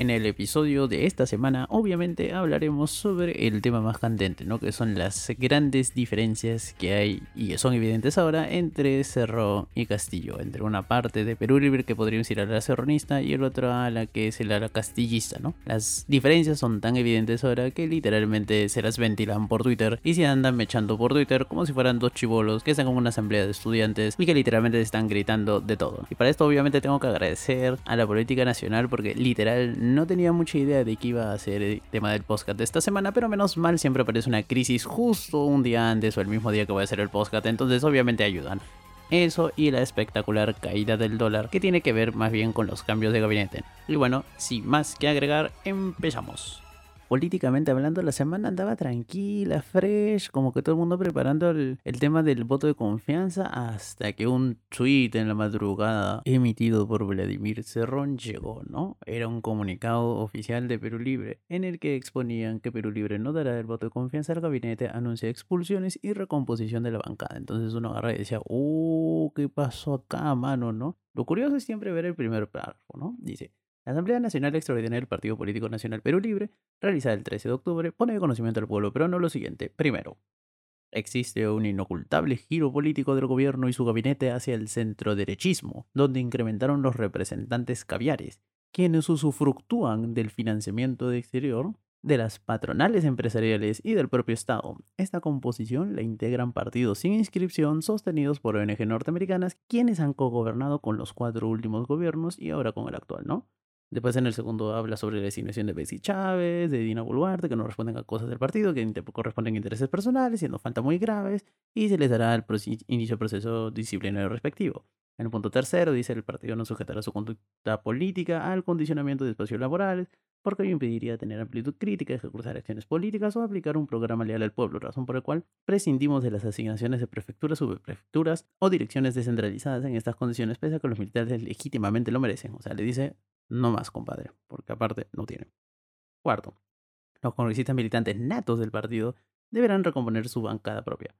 En el episodio de esta semana, obviamente hablaremos sobre el tema más candente, ¿no? Que son las grandes diferencias que hay y que son evidentes ahora entre Cerro y Castillo. Entre una parte de Perú Libre que podríamos ir a la cerronista y el otro a la que es la castillista, ¿no? Las diferencias son tan evidentes ahora que literalmente se las ventilan por Twitter y se andan mechando por Twitter como si fueran dos chivolos que están en una asamblea de estudiantes y que literalmente están gritando de todo. Y para esto obviamente tengo que agradecer a la política nacional porque literal no tenía mucha idea de que iba a ser el tema del podcast de esta semana, pero menos mal siempre aparece una crisis justo un día antes o el mismo día que voy a hacer el podcast, entonces obviamente ayudan. Eso y la espectacular caída del dólar, que tiene que ver más bien con los cambios de gabinete. Y bueno, sin más que agregar, empezamos políticamente hablando, la semana andaba tranquila, fresh, como que todo el mundo preparando el, tema del voto de confianza hasta que un tweet en la madrugada emitido por Vladimir Cerrón llegó, ¿no? Era un comunicado oficial de Perú Libre en el que exponían que Perú Libre no dará el voto de confianza al gabinete, anuncia expulsiones y recomposición de la bancada. Entonces uno agarra y decía, ¡uh! ¿Qué pasó acá, mano, no? Lo curioso es siempre ver el primer párrafo, ¿no? Dice, la Asamblea Nacional Extraordinaria del Partido Político Nacional Perú Libre, realizada el 13 de octubre, pone de conocimiento al pueblo peruano lo siguiente. Primero, existe un inocultable giro político del gobierno y su gabinete hacia el centro-derechismo, donde incrementaron los representantes caviares, quienes usufructúan del financiamiento de exterior de las patronales empresariales y del propio Estado. Esta composición la integran partidos sin inscripción sostenidos por ONG norteamericanas, quienes han cogobernado con los cuatro últimos gobiernos y ahora con el actual, ¿no? Después en el segundo habla sobre la designación de Bessie Chávez, de Dina Boluarte, que no responden a cosas del partido, que corresponden a intereses personales, siendo falta muy graves, y se les dará el inicio del proceso disciplinario respectivo. En el punto tercero dice el partido no sujetará su conducta política al condicionamiento de espacios laborales, porque ello impediría tener amplitud crítica, ejecutar acciones políticas o aplicar un programa leal al pueblo, razón por la cual prescindimos de las asignaciones de prefecturas, subprefecturas o direcciones descentralizadas en estas condiciones, pese a que los militares legítimamente lo merecen. O sea, le dice no más, compadre, porque aparte no tiene. Cuarto, los congresistas militantes natos del partido deberán recomponer su bancada propia,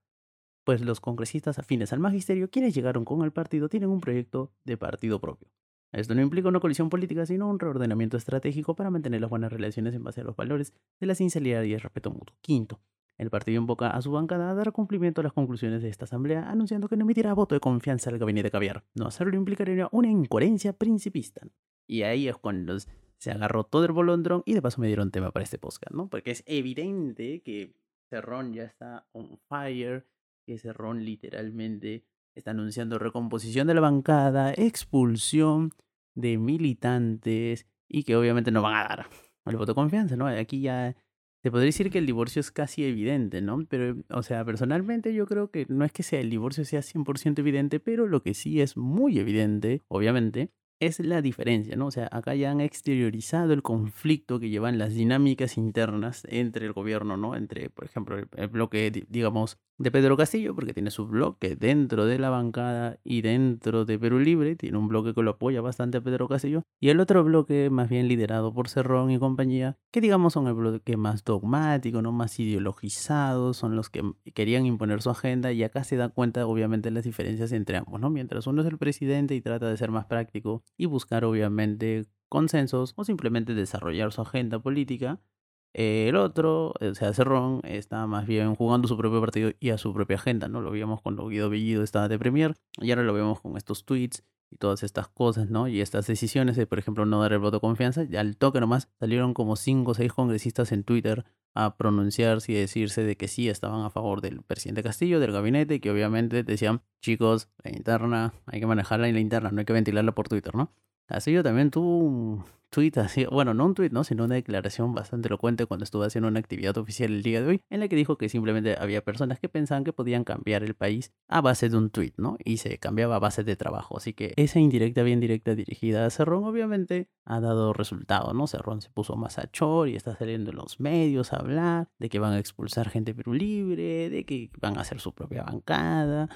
pues los congresistas afines al magisterio, quienes llegaron con el partido, tienen un proyecto de partido propio. Esto no implica una colisión política, sino un reordenamiento estratégico para mantener las buenas relaciones en base a los valores de la sinceridad y el respeto mutuo. Quinto, el partido invoca a su bancada a dar cumplimiento a las conclusiones de esta asamblea, anunciando que no emitirá voto de confianza al gabinete caviar. No hacerlo implicaría una incoherencia principista. Y ahí es cuando se agarró todo el bolondrón y de paso me dieron tema para este podcast, ¿no? Porque es evidente que Cerrón ya está on fire, que Cerrón literalmente está anunciando recomposición de la bancada, expulsión de militantes y que obviamente no van a dar el voto de confianza, ¿no? Aquí ya te podría decir que el divorcio es casi evidente, ¿no? Pero, o sea, personalmente yo creo que no es que sea el divorcio sea 100% evidente, pero lo que sí es muy evidente, obviamente, es la diferencia, ¿no? O sea, acá ya han exteriorizado el conflicto que llevan las dinámicas internas entre el gobierno, ¿no? Entre, por ejemplo, el, bloque, digamos, de Pedro Castillo, porque tiene su bloque dentro de la bancada y dentro de Perú Libre, tiene un bloque que lo apoya bastante a Pedro Castillo, y el otro bloque más bien liderado por Cerrón y compañía, que digamos son el bloque más dogmático, ¿no? Más ideologizado, son los que querían imponer su agenda, y acá se da cuenta, obviamente, las diferencias entre ambos, ¿no? Mientras uno es el presidente y trata de ser más práctico, y buscar obviamente consensos o simplemente desarrollar su agenda política. El otro, o sea, Cerrón, está más bien jugando su propio partido y a su propia agenda, ¿no? Lo vimos cuando Guido Bellido estaba de Premier y ahora lo vemos con estos tweets y todas estas cosas, ¿no? Y estas decisiones de, por ejemplo, no dar el voto de confianza. Y al toque nomás salieron como cinco o seis congresistas en Twitter a pronunciarse y decirse de que sí estaban a favor del presidente Castillo, del gabinete, y que obviamente decían, chicos, la interna, hay que manejarla en la interna, no hay que ventilarla por Twitter, ¿no? Así yo también tuvo un tweet así, bueno, no un tweet, ¿no? Sino una declaración bastante elocuente cuando estuve haciendo una actividad oficial el día de hoy, en la que dijo que simplemente había personas que pensaban que podían cambiar el país a base de un tweet, ¿no? Y se cambiaba a base de trabajo. Así que esa indirecta, bien directa dirigida a Cerrón, obviamente ha dado resultado, ¿no? Cerrón se puso más a chor y está saliendo en los medios a hablar de que van a expulsar gente Perú Libre, de que van a hacer su propia bancada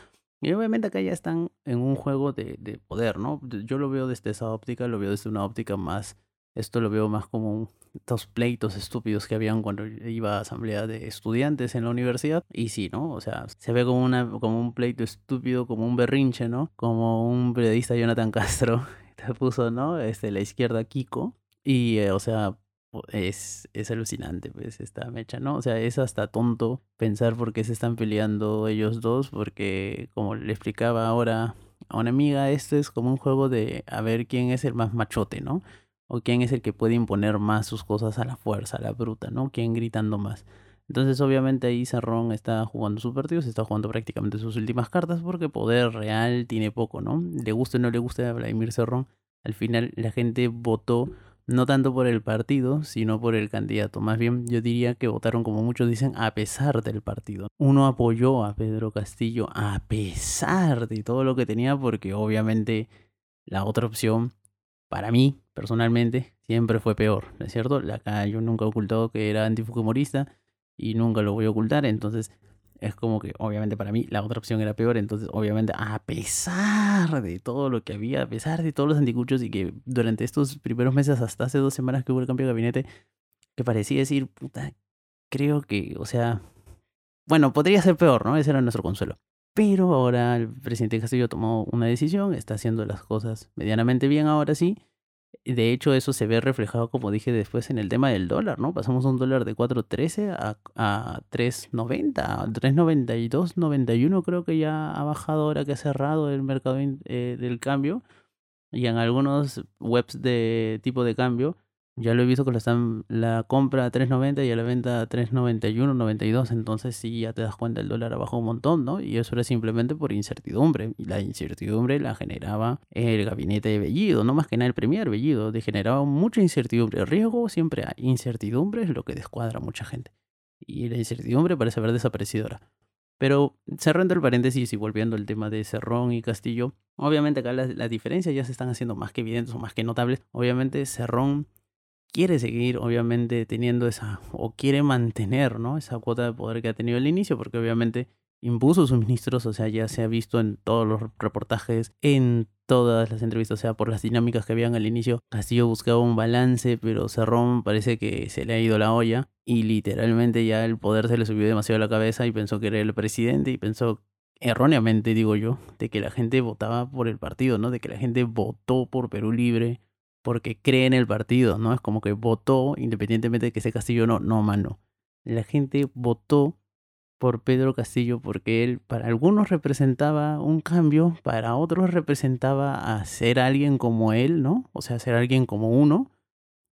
Y obviamente acá ya están en un juego de, de poder, ¿no? Yo lo veo desde esa óptica, lo veo desde una óptica más, esto lo veo más como estos pleitos estúpidos que habían cuando iba a asamblea de estudiantes en la universidad. Y sí, ¿no? O sea, se ve como, una, como un pleito estúpido, como un berrinche, ¿no? Como un periodista Jonathan Castro te puso, ¿no? Este, la izquierda Kiko. Y, eh, o sea, es, es alucinante, pues, esta mecha, ¿no? O sea, es hasta tonto pensar por qué se están peleando ellos dos, porque, como le explicaba ahora a una amiga, esto es como un juego de a ver quién es el más machote, ¿no? O quién es el que puede imponer más sus cosas a la fuerza, a la bruta, ¿no? Quién gritando más. Entonces, obviamente, ahí Cerrón está jugando su partido, se está jugando prácticamente sus últimas cartas, porque poder real tiene poco, ¿no? Le guste o no le guste a Vladimir Cerrón, al final la gente votó no tanto por el partido, sino por el candidato. Más bien yo diría que votaron, como muchos dicen, a pesar del partido. Uno apoyó a Pedro Castillo a pesar de todo lo que tenía, porque obviamente la otra opción, para mí, personalmente, siempre fue peor, ¿no es cierto? La, yo nunca he ocultado que era antifujimorista y nunca lo voy a ocultar, entonces es como que obviamente para mí la otra opción era peor, entonces obviamente a pesar de todo lo que había, a pesar de todos los anticuchos y que durante estos primeros meses, hasta hace dos semanas que hubo el cambio de gabinete, que parecía decir, puta, creo que, o sea, bueno, podría ser peor, ¿no? Ese era nuestro consuelo. Pero ahora el presidente Castillo tomó una decisión, está haciendo las cosas medianamente bien ahora sí, de hecho, eso se ve reflejado, como dije después, en el tema del dólar, ¿no? Pasamos un dólar de 4.13 a, a 3.90, 3.92, 91 creo que ya ha bajado ahora que ha cerrado el mercado eh, del cambio. Y en algunos webs de tipo de cambio ya lo he visto que la, están, la compra a 3.90 y la venta a 3.91, 92. Entonces sí, ya te das cuenta, el dólar bajado un montón, ¿no? Y eso era simplemente por incertidumbre. Y la incertidumbre la generaba el gabinete de Bellido, no más que nada el premier Bellido. De generaba mucha incertidumbre. Riesgo siempre hay. Incertidumbre es lo que descuadra a mucha gente. Y la incertidumbre parece haber desaparecido ahora. Pero cerrando el paréntesis y volviendo al tema de Cerrón y Castillo, obviamente acá las, las diferencias ya se están haciendo más que evidentes o más que notables. Obviamente Cerrón quiere seguir, obviamente, teniendo esa, o quiere mantener, ¿no? Esa cuota de poder que ha tenido al inicio, porque obviamente impuso sus ministros, o sea, ya se ha visto en todos los reportajes, en todas las entrevistas, o sea, por las dinámicas que habían al inicio. Castillo buscaba un balance, pero Cerrón parece que se le ha ido la olla y literalmente ya el poder se le subió demasiado a la cabeza y pensó que era el presidente y pensó erróneamente, digo yo, de que la gente votaba por el partido, ¿no? De que la gente votó por Perú Libre porque cree en el partido, ¿no? Es como que votó, independientemente de que sea Castillo o no, no, mano. La gente votó por Pedro Castillo porque él para algunos representaba un cambio, para otros representaba a ser alguien como él, ¿no? O sea, ser alguien como uno,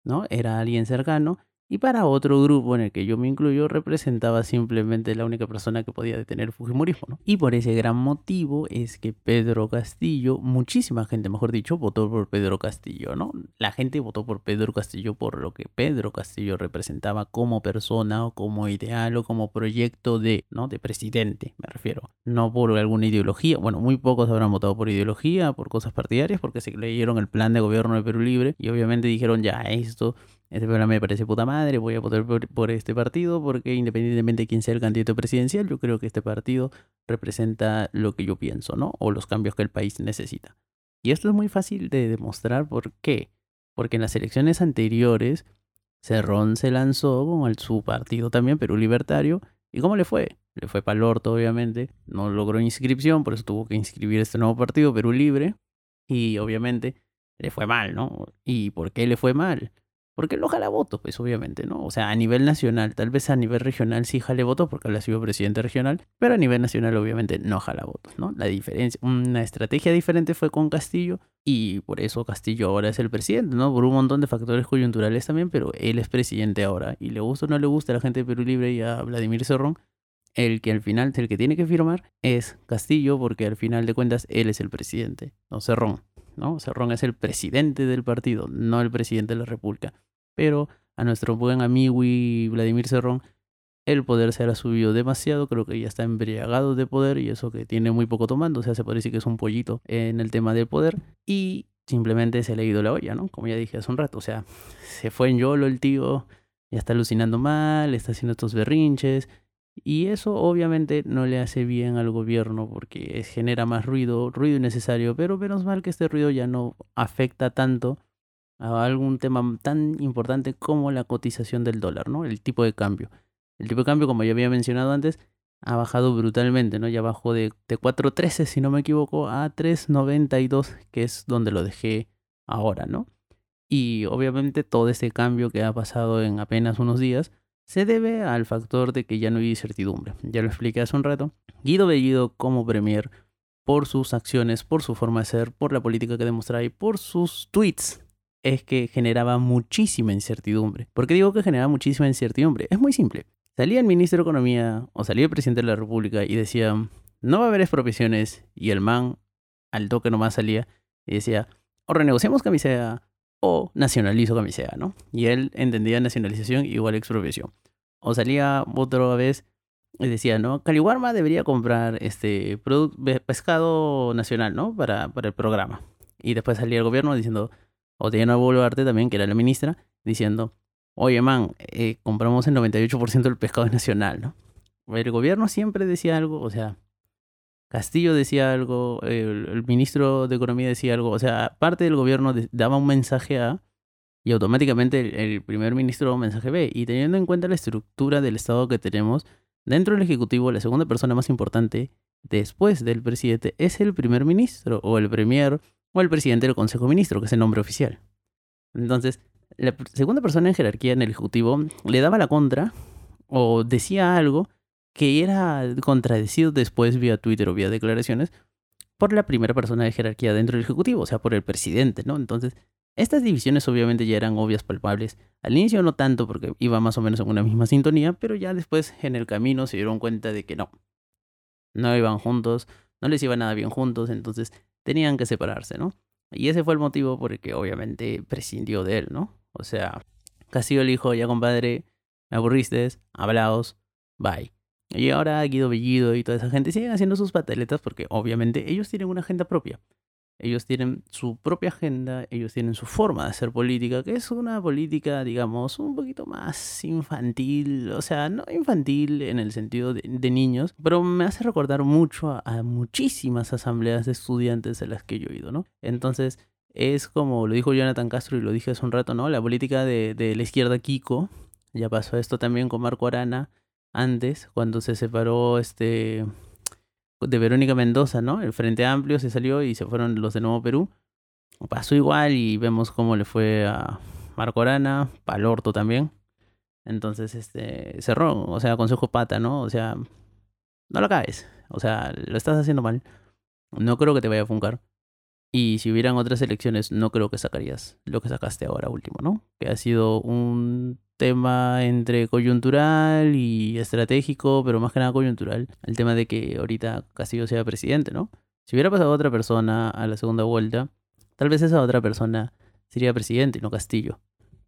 ¿no? Era alguien cercano y para otro grupo en el que yo me incluyo representaba simplemente la única persona que podía detener el Fujimorismo. ¿no? Y por ese gran motivo es que Pedro Castillo, muchísima gente, mejor dicho, votó por Pedro Castillo. ¿no? La gente votó por Pedro Castillo por lo que Pedro Castillo representaba como persona o como ideal o como proyecto de, ¿no? de presidente, me refiero. No por alguna ideología. Bueno, muy pocos habrán votado por ideología, por cosas partidarias, porque se leyeron el plan de gobierno de Perú Libre y obviamente dijeron ya esto este programa me parece puta madre, voy a votar por, este partido porque independientemente de quién sea el candidato presidencial, yo creo que este partido representa lo que yo pienso, ¿no? O los cambios que el país necesita. Y esto es muy fácil de demostrar por qué. Porque en las elecciones anteriores, Cerrón se lanzó con su partido también, Perú Libertario. ¿Y cómo le fue? Le fue para el orto, obviamente. No logró inscripción, por eso tuvo que inscribir este nuevo partido, Perú Libre. Y obviamente le fue mal, ¿no? ¿Y por qué le fue mal? Porque no jala votos, pues obviamente, ¿no? O sea, a nivel nacional, tal vez a nivel regional sí jale votos porque él ha sido presidente regional, pero a nivel nacional obviamente no jala votos, ¿no? La diferencia, una estrategia diferente fue con Castillo y por eso Castillo ahora es el presidente, ¿no? Por un montón de factores coyunturales también, pero él es presidente ahora y le gusta o no le gusta a la gente de Perú Libre y a Vladimir Cerrón, el que al final, el que tiene que firmar es Castillo porque al final de cuentas él es el presidente, no Cerrón. ¿No? Cerrón es el presidente del partido, no el presidente de la República. Pero a nuestro buen amigo y Vladimir Cerrón, el poder se ha subido demasiado, creo que ya está embriagado de poder y eso que tiene muy poco tomando, o sea, se decir que es un pollito en el tema del poder y simplemente se le ha ido la olla, ¿no? Como ya dije hace un rato, o sea, se fue en YOLO el tío, ya está alucinando mal, está haciendo estos berrinches Y eso obviamente no le hace bien al gobierno porque genera más ruido, ruido innecesario, pero menos mal que este ruido ya no afecta tanto a algún tema tan importante como la cotización del dólar, ¿no? El tipo de cambio. El tipo de cambio, como ya había mencionado antes, ha bajado brutalmente, ¿no? Ya bajó de, de 4.13, si no me equivoco, a 3.92, que es donde lo dejé ahora, ¿no? Y obviamente todo este cambio que ha pasado en apenas unos días se debe al factor de que ya no hay incertidumbre. Ya lo expliqué hace un rato. Guido Bellido como premier, por sus acciones, por su forma de ser, por la política que demostraba y por sus tweets, es que generaba muchísima incertidumbre. ¿Por qué digo que generaba muchísima incertidumbre? Es muy simple. Salía el ministro de Economía o salía el presidente de la República y decía, no va a haber expropiaciones, y el man al toque nomás salía y decía, o renegociamos camisea o nacionalizo camisea, ¿no? Y él entendía nacionalización igual expropiación. O salía otra vez y decía, ¿no? Caliwarma debería comprar este pescado nacional, ¿no? Para, para el programa. Y después salía el gobierno diciendo, o Diana Boluarte también, que era la ministra, diciendo, oye, man, eh, compramos el 98% del pescado nacional, ¿no? El gobierno siempre decía algo, o sea, Castillo decía algo, el, ministro de Economía decía algo, o sea, parte del gobierno daba un mensaje A y automáticamente el, primer ministro un mensaje B. Y teniendo en cuenta la estructura del Estado que tenemos, dentro del Ejecutivo, la segunda persona más importante después del presidente es el primer ministro o el premier o el presidente del Consejo de Ministros, que es el nombre oficial. Entonces, la segunda persona en jerarquía en el Ejecutivo le daba la contra o decía algo que era contradecido después vía Twitter o vía declaraciones por la primera persona de jerarquía dentro del Ejecutivo, o sea, por el presidente, ¿no? Entonces, estas divisiones obviamente ya eran obvias, palpables. Al inicio no tanto porque iba más o menos en una misma sintonía, pero ya después en el camino se dieron cuenta de que no. No iban juntos, no les iba nada bien juntos, entonces tenían que separarse, ¿no? Y ese fue el motivo por el que obviamente prescindió de él, ¿no? O sea, Castillo le dijo, ya compadre, me aburriste, hablaos, bye. Y ahora Guido Bellido y toda esa gente siguen haciendo sus pataletas porque obviamente ellos tienen una agenda propia. Ellos tienen su propia agenda, ellos tienen su forma de hacer política, que es una política, digamos, un poquito más infantil, o sea, no infantil en el sentido de, niños, pero me hace recordar mucho a, muchísimas asambleas de estudiantes a las que yo he ido, ¿no? Entonces, es como lo dijo Jonathan Castro y lo dije hace un rato, ¿no? La política de, de la izquierda Kiko, ya pasó esto también con Marco Arana antes, cuando se separó este de Verónica Mendoza, ¿no? El Frente Amplio se salió y se fueron los de Nuevo Perú. Pasó igual y vemos cómo le fue a Marco Arana, Palorto también. Entonces, este, cerró, o sea, consejo pata, ¿no? O sea, no lo caes. O sea, lo estás haciendo mal. No creo que te vaya a funcar. Y si hubieran otras elecciones, no creo que sacarías lo que sacaste ahora último, ¿no? Que ha sido un tema entre coyuntural y estratégico, pero más que nada coyuntural. El tema de que ahorita Castillo sea presidente, ¿no? Si hubiera pasado otra persona a la segunda vuelta, tal vez esa otra persona sería presidente y no Castillo.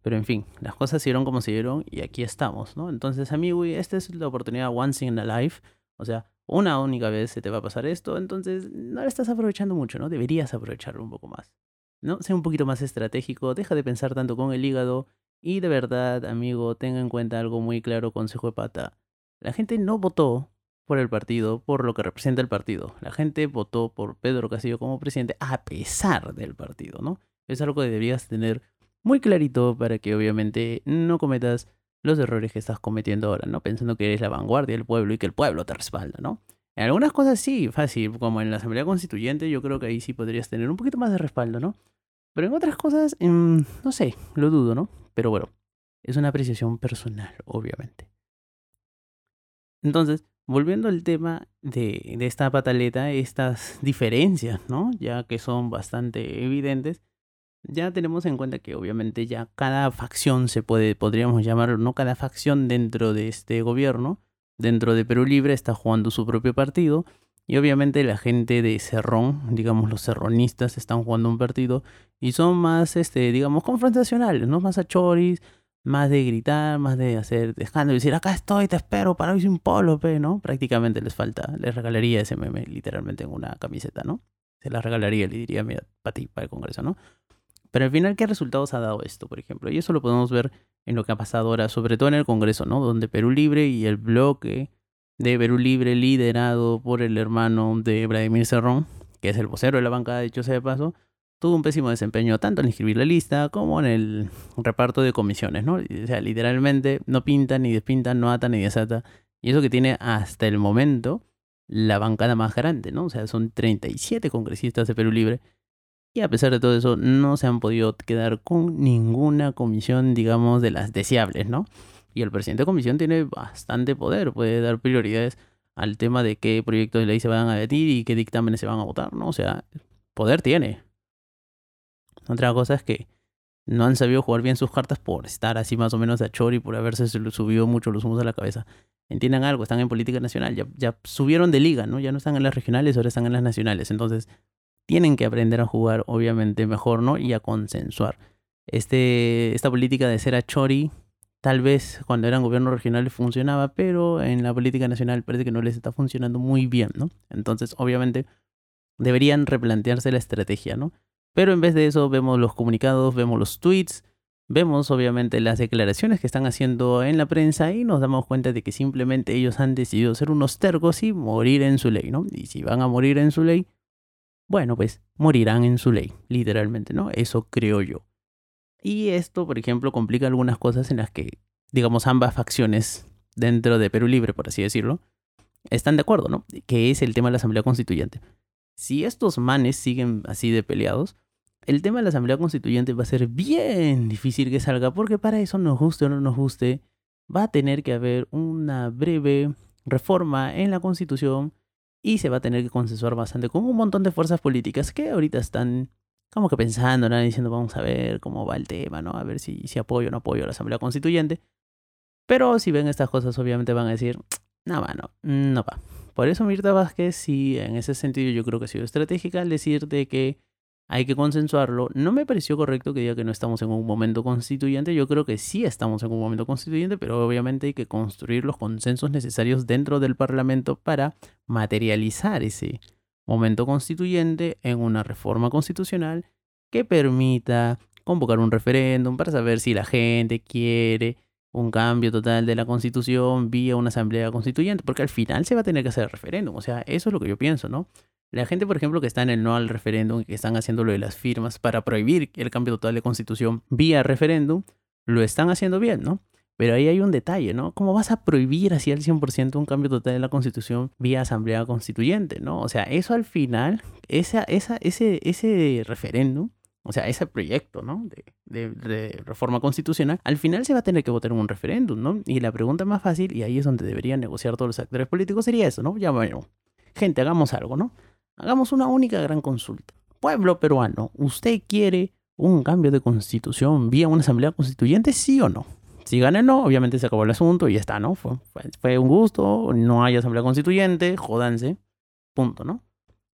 Pero en fin, las cosas se dieron como se dieron y aquí estamos, ¿no? Entonces, amigo, esta es la oportunidad once in a life. O sea, una única vez se te va a pasar esto, entonces no la estás aprovechando mucho, ¿no? Deberías aprovecharlo un poco más. ¿No? Sea un poquito más estratégico, deja de pensar tanto con el hígado y de verdad, amigo, tenga en cuenta algo muy claro, consejo de pata. La gente no votó por el partido, por lo que representa el partido. La gente votó por Pedro Castillo como presidente a pesar del partido, ¿no? Es algo que deberías tener muy clarito para que obviamente no cometas los errores que estás cometiendo ahora, ¿no? Pensando que eres la vanguardia del pueblo y que el pueblo te respalda, ¿no? En algunas cosas sí, fácil, como en la Asamblea Constituyente, yo creo que ahí sí podrías tener un poquito más de respaldo, ¿no? Pero en otras cosas, mm, no sé, lo dudo, ¿no? Pero bueno, es una apreciación personal, obviamente. Entonces, volviendo al tema de, de esta pataleta, estas diferencias, ¿no? Ya que son bastante evidentes, ya tenemos en cuenta que obviamente ya cada facción se puede, podríamos llamarlo, no cada facción dentro de este gobierno, dentro de Perú Libre está jugando su propio partido y obviamente la gente de Cerrón, digamos los cerronistas están jugando un partido y son más, este, digamos, confrontacionales, ¿no? Más a choris, más de gritar, más de hacer escándalo y decir, acá estoy, te espero, para hoy sin polo, ¿no? Prácticamente les falta, les regalaría ese meme literalmente en una camiseta, ¿no? Se la regalaría, le diría, mira, para ti, para el Congreso, ¿no? Pero al final, ¿qué resultados ha dado esto, por ejemplo? Y eso lo podemos ver en lo que ha pasado ahora, sobre todo en el Congreso, ¿no? Donde Perú Libre y el bloque de Perú Libre, liderado por el hermano de Vladimir Cerrón, que es el vocero de la bancada, dicho sea de paso, tuvo un pésimo desempeño tanto en inscribir la lista como en el reparto de comisiones, ¿no? O sea, literalmente no pinta, ni despinta, no ata, ni desata. Y eso que tiene hasta el momento la bancada más grande, ¿no? O sea, son 37 congresistas de Perú Libre. Y a pesar de todo eso, no se han podido quedar con ninguna comisión, digamos, de las deseables, ¿no? Y el presidente de comisión tiene bastante poder, puede dar prioridades al tema de qué proyectos de ley se van a debatir y qué dictámenes se van a votar, ¿no? O sea, poder tiene. Otra cosa es que no han sabido jugar bien sus cartas por estar así más o menos a chori, por haberse subido mucho los humos a la cabeza. Entiendan algo, están en política nacional, ya, ya subieron de liga, ¿no? Ya no están en las regionales, ahora están en las nacionales. Entonces, tienen que aprender a jugar, obviamente, mejor, ¿no? Y a consensuar. Este, esta política de ser a chori, tal vez cuando eran gobiernos regionales funcionaba, pero en la política nacional parece que no les está funcionando muy bien, ¿no? Entonces, obviamente, deberían replantearse la estrategia, ¿no? Pero en vez de eso vemos los comunicados, vemos los tweets, vemos obviamente las declaraciones que están haciendo en la prensa y nos damos cuenta de que simplemente ellos han decidido ser unos tercos y morir en su ley, ¿no? Y si van a morir en su ley, bueno, pues morirán en su ley, literalmente, ¿no? Eso creo yo. Y esto, por ejemplo, complica algunas cosas en las que, digamos, ambas facciones dentro de Perú Libre, por así decirlo, están de acuerdo, ¿no? Que es el tema de la Asamblea Constituyente. Si estos manes siguen así de peleados, el tema de la Asamblea Constituyente va a ser bien difícil que salga, porque para eso, nos guste o no nos guste, va a tener que haber una breve reforma en la Constitución y se va a tener que consensuar bastante con un montón de fuerzas políticas que ahorita están como que pensando, ¿no? diciendo vamos a ver cómo va el tema, ¿no? A ver si, si apoyo o no apoyo a la Asamblea Constituyente. Pero si ven estas cosas, obviamente van a decir, no, no, no va. Por eso Mirta Vázquez, sí, en ese sentido yo creo que ha sido estratégica decirte que hay que consensuarlo. No me pareció correcto que diga que no estamos en un momento constituyente. Yo creo que sí estamos en un momento constituyente, pero obviamente hay que construir los consensos necesarios dentro del Parlamento para materializar ese momento constituyente en una reforma constitucional que permita convocar un referéndum para saber si la gente quiere un cambio total de la constitución vía una asamblea constituyente, porque al final se va a tener que hacer referéndum. O sea, eso es lo que yo pienso, ¿no? La gente, por ejemplo, que está en el no al referéndum y que están haciendo lo de las firmas para prohibir el cambio total de constitución vía referéndum, lo están haciendo bien, ¿no? Pero ahí hay un detalle, ¿no? ¿Cómo vas a prohibir así al 100% un cambio total de la constitución vía asamblea constituyente, ¿no? O sea, eso al final, esa, esa, ese, ese referéndum, o sea, ese proyecto, ¿no? De, reforma constitucional, al final se va a tener que votar en un referéndum, ¿no? Y la pregunta más fácil, y ahí es donde deberían negociar todos los actores políticos, sería eso, ¿no? Ya bueno, gente, hagamos algo, ¿no? Hagamos una única gran consulta. Pueblo peruano, ¿usted quiere un cambio de constitución vía una asamblea constituyente, sí o no? Si gana no, obviamente se acabó el asunto y ya está, ¿no? Fue, fue, un gusto, no hay asamblea constituyente, jodanse, punto, ¿no?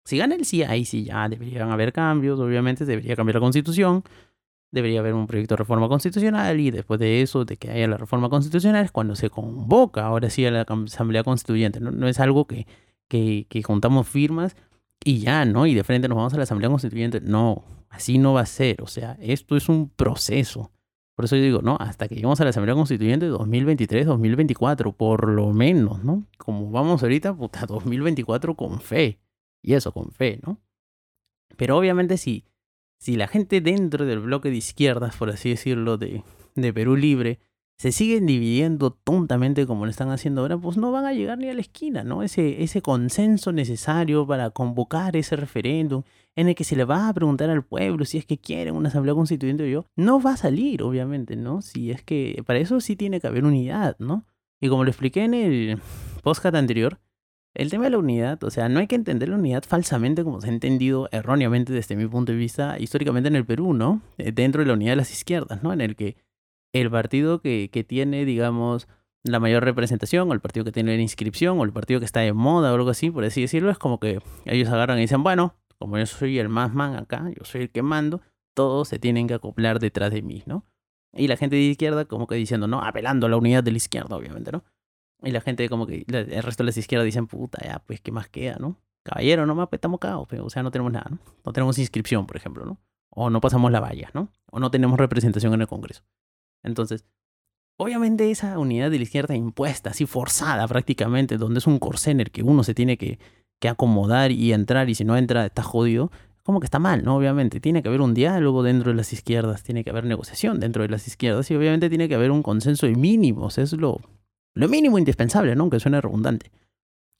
Si gana el sí, ahí sí ya deberían haber cambios, obviamente debería cambiar la constitución, debería haber un proyecto de reforma constitucional y después de eso, de que haya la reforma constitucional, es cuando se convoca ahora sí a la asamblea constituyente, no, no es algo que, que, que juntamos firmas y ya, ¿no? Y de frente nos vamos a la Asamblea Constituyente. No, así no va a ser. O sea, esto es un proceso. Por eso yo digo, no, hasta que lleguemos a la Asamblea Constituyente 2023, 2024, por lo menos, ¿no? Como vamos ahorita, puta, 2024 con fe. Y eso, con fe, ¿no? Pero obviamente si, si la gente dentro del bloque de izquierdas, por así decirlo, de, de Perú Libre, se siguen dividiendo tontamente como lo están haciendo ahora, pues no van a llegar ni a la esquina, ¿no? Ese, ese consenso necesario para convocar ese referéndum en el que se le va a preguntar al pueblo si es que quieren una asamblea constituyente o yo, no va a salir, obviamente, ¿no? Si es que para eso sí tiene que haber unidad, ¿no? Y como lo expliqué en el podcast anterior, el tema de la unidad, o sea, no hay que entender la unidad falsamente como se ha entendido erróneamente desde mi punto de vista históricamente en el Perú, ¿no? Eh, dentro de la unidad de las izquierdas, ¿no? En el que el partido que, que tiene, digamos, la mayor representación, o el partido que tiene la inscripción, o el partido que está de moda, o algo así, por así decirlo, es como que ellos agarran y dicen, bueno, como yo soy el más man acá, yo soy el que mando, todos se tienen que acoplar detrás de mí, ¿no? Y la gente de izquierda como que diciendo, no, apelando a la unidad de la izquierda, obviamente, ¿no? Y la gente como que, el resto de las izquierdas dicen, puta, ya, pues, ¿qué más queda, no? Caballero, nomás, pues estamos cagados, pero, o sea, no tenemos nada, ¿no? No tenemos inscripción, por ejemplo, ¿no? O no pasamos la valla, ¿no? O no tenemos representación en el Congreso. Entonces, Obviamente esa unidad de la izquierda impuesta, así forzada prácticamente, donde es un corsé que uno se tiene que, que acomodar y entrar y si no entra está jodido, como que está mal, ¿no? Obviamente, tiene que haber un diálogo dentro de las izquierdas, tiene que haber negociación dentro de las izquierdas y obviamente tiene que haber un consenso de mínimos, es lo, lo mínimo indispensable, ¿no? Aunque suene redundante.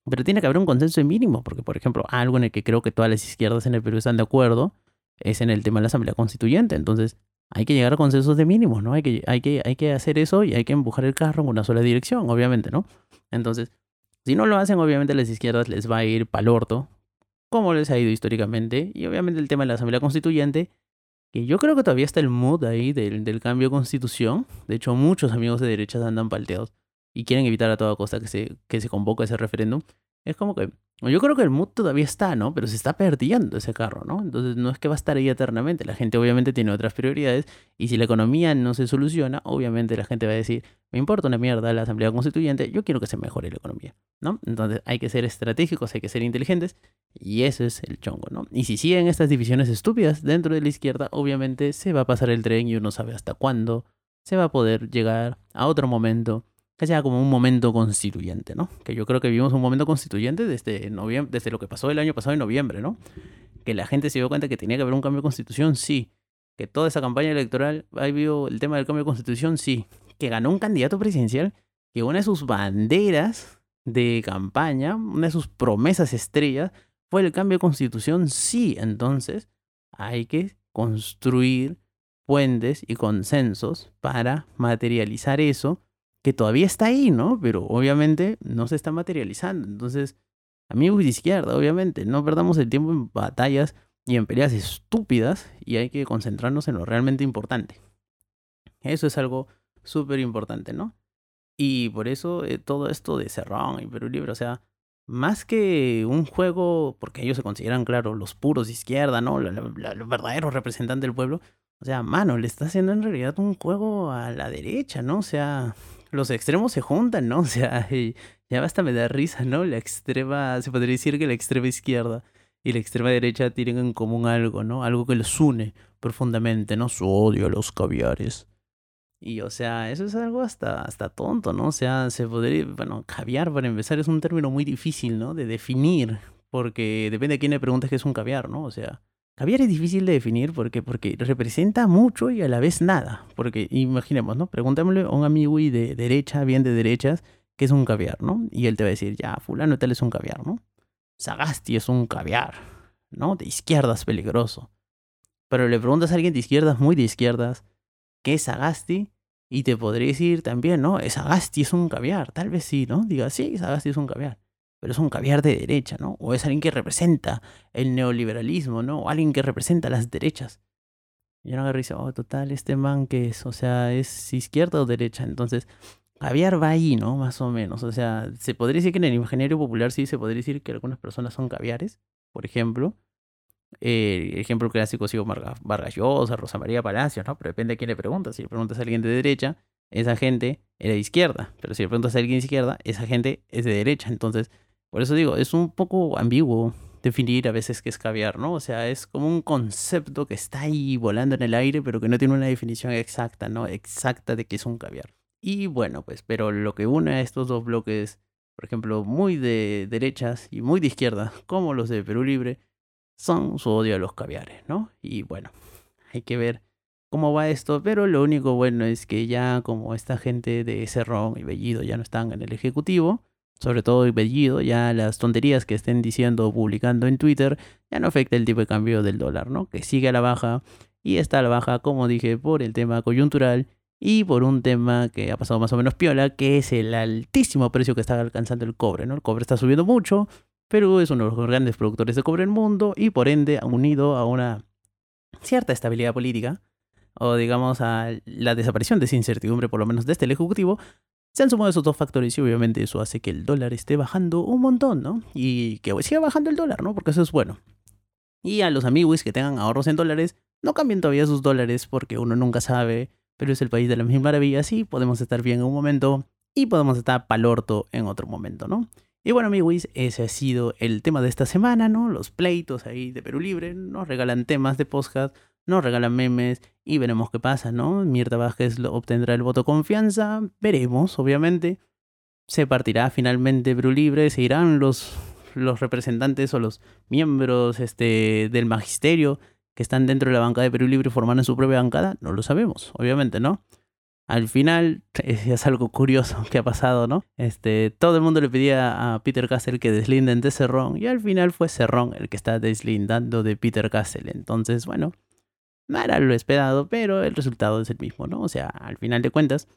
Pero tiene que haber un consenso mínimo, porque por ejemplo, algo en el que creo que todas las izquierdas en el Perú están de acuerdo es en el tema de la Asamblea Constituyente. Entonces, hay que llegar a consensos de mínimos, ¿no? Hay que, hay, que, hay que hacer eso y hay que empujar el carro en una sola dirección, obviamente, ¿no? Entonces, si no lo hacen, obviamente las izquierdas les va a ir pal orto, como les ha ido históricamente. Y obviamente el tema de la Asamblea Constituyente, que yo creo que todavía está el mood ahí del, del cambio de constitución. De hecho, muchos amigos de derechas andan palteados y quieren evitar a toda costa que se, que se convoque ese referéndum. Es como que yo creo que el mood todavía está, ¿no? Pero se está perdiendo ese carro, ¿no? Entonces no es que va a estar ahí eternamente. La gente obviamente tiene otras prioridades y si la economía no se soluciona, obviamente la gente va a decir, me importa una mierda la Asamblea Constituyente, yo quiero que se mejore la economía, ¿no? Entonces hay que ser estratégicos, hay que ser inteligentes y eso es el chongo, ¿no? Y si siguen estas divisiones estúpidas dentro de la izquierda, obviamente se va a pasar el tren y uno sabe hasta cuándo se va a poder llegar a otro momento que sea como un momento constituyente, ¿no? Que yo creo que vivimos un momento constituyente desde, noviembre, desde lo que pasó el año pasado en noviembre, ¿no? Que la gente se dio cuenta que tenía que haber un cambio de constitución, sí. Que toda esa campaña electoral ha habido el tema del cambio de constitución, sí. Que ganó un candidato presidencial que una de sus banderas de campaña, una de sus promesas estrellas, fue el cambio de constitución, sí. Entonces, hay que construir puentes y consensos para materializar eso que todavía está ahí, ¿no? Pero obviamente no se está materializando. Entonces, amigos de izquierda, obviamente, no perdamos el tiempo en batallas y en peleas estúpidas y hay que concentrarnos en lo realmente importante. Eso es algo súper importante, ¿no? Y por eso eh, todo esto de Cerrón y Perú Libre, o sea, más que un juego, porque ellos se consideran, claro, los puros de izquierda, ¿no? Los verdaderos representantes del pueblo. O sea, mano, le está haciendo en realidad un juego a la derecha, ¿no? O sea, los extremos se juntan, ¿no? O sea, ya basta me da risa, ¿no? La extrema, se podría decir que la extrema izquierda y la extrema derecha tienen en común algo, ¿no? Algo que los une profundamente, ¿no? Su odio a los caviares. Y o sea, eso es algo hasta, hasta tonto, ¿no? O sea, se podría, bueno, caviar para empezar es un término muy difícil, ¿no? De definir, porque depende de quién le preguntes qué es un caviar, ¿no? O sea, Caviar es difícil de definir porque, porque representa mucho y a la vez nada. Porque imaginemos, ¿no? Preguntémosle a un amigo de derecha, bien de derechas, qué es un caviar, ¿no? Y él te va a decir, ya, fulano tal es un caviar, ¿no? Sagasti es un caviar, ¿no? De izquierdas peligroso. Pero le preguntas a alguien de izquierdas, muy de izquierdas, ¿qué es Sagasti? Y te podría decir también, ¿no? Sagasti es un caviar. Tal vez sí, ¿no? Diga, sí, Sagasti es un caviar pero es un caviar de derecha, ¿no? O es alguien que representa el neoliberalismo, ¿no? O alguien que representa las derechas. Y no risa, oh, total, este man que es, o sea, es izquierda o derecha. Entonces, caviar va ahí, ¿no? Más o menos. O sea, se podría decir que en el imaginario popular sí se podría decir que algunas personas son caviares, por ejemplo. Eh, ejemplo clásico ha sido Vargas Llosa, Rosa María Palacios, ¿no? Pero depende de quién le preguntas. Si le preguntas a alguien de derecha, esa gente era de izquierda. Pero si le preguntas a alguien de izquierda, esa gente es de derecha. Entonces, por eso digo, es un poco ambiguo definir a veces qué es caviar, ¿no? O sea, es como un concepto que está ahí volando en el aire, pero que no tiene una definición exacta, ¿no? Exacta de qué es un caviar. Y bueno, pues, pero lo que une a estos dos bloques, por ejemplo, muy de derechas y muy de izquierda, como los de Perú Libre, son su odio a los caviares, ¿no? Y bueno, hay que ver cómo va esto, pero lo único bueno es que ya como esta gente de Cerrón y Bellido ya no están en el Ejecutivo, sobre todo Bellido, ya las tonterías que estén diciendo o publicando en Twitter, ya no afecta el tipo de cambio del dólar, ¿no? Que sigue a la baja y está a la baja, como dije, por el tema coyuntural y por un tema que ha pasado más o menos piola, que es el altísimo precio que está alcanzando el cobre, ¿no? El cobre está subiendo mucho, Perú es uno de los grandes productores de cobre del mundo y por ende unido a una cierta estabilidad política o digamos a la desaparición de esa incertidumbre, por lo menos desde el Ejecutivo, se han sumado esos dos factores y obviamente eso hace que el dólar esté bajando un montón, ¿no? Y que siga bajando el dólar, ¿no? Porque eso es bueno. Y a los amigos que tengan ahorros en dólares, no cambien todavía sus dólares porque uno nunca sabe, pero es el país de las mil maravillas y podemos estar bien en un momento y podemos estar palorto en otro momento, ¿no? Y bueno, amigos, ese ha sido el tema de esta semana, ¿no? Los pleitos ahí de Perú Libre nos regalan temas de podcast, nos regalan memes y veremos qué pasa, ¿no? Mirta Vázquez obtendrá el voto confianza, veremos, obviamente. Se partirá finalmente Perú Libre, se irán los, los representantes o los miembros este, del magisterio que están dentro de la bancada de Perú Libre formando su propia bancada, no lo sabemos, obviamente, ¿no? Al final es algo curioso que ha pasado, ¿no? Este, todo el mundo le pedía a Peter Castle que deslinden de Cerrón y al final fue Cerrón el que está deslindando de Peter Castle. Entonces, bueno, no era lo esperado, pero el resultado es el mismo, ¿no? O sea, al final de cuentas,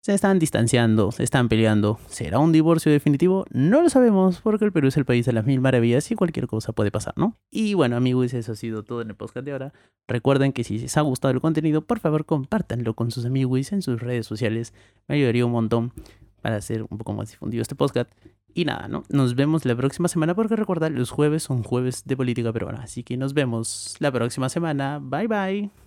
se están distanciando, se están peleando. ¿Será un divorcio definitivo? No lo sabemos porque el Perú es el país de las mil maravillas y cualquier cosa puede pasar, ¿no? Y bueno amigos, eso ha sido todo en el podcast de ahora. Recuerden que si les ha gustado el contenido, por favor compártanlo con sus amigos en sus redes sociales. Me ayudaría un montón para hacer un poco más difundido este podcast. Y nada, ¿no? Nos vemos la próxima semana porque recuerda, los jueves son jueves de política peruana. Así que nos vemos la próxima semana. Bye bye.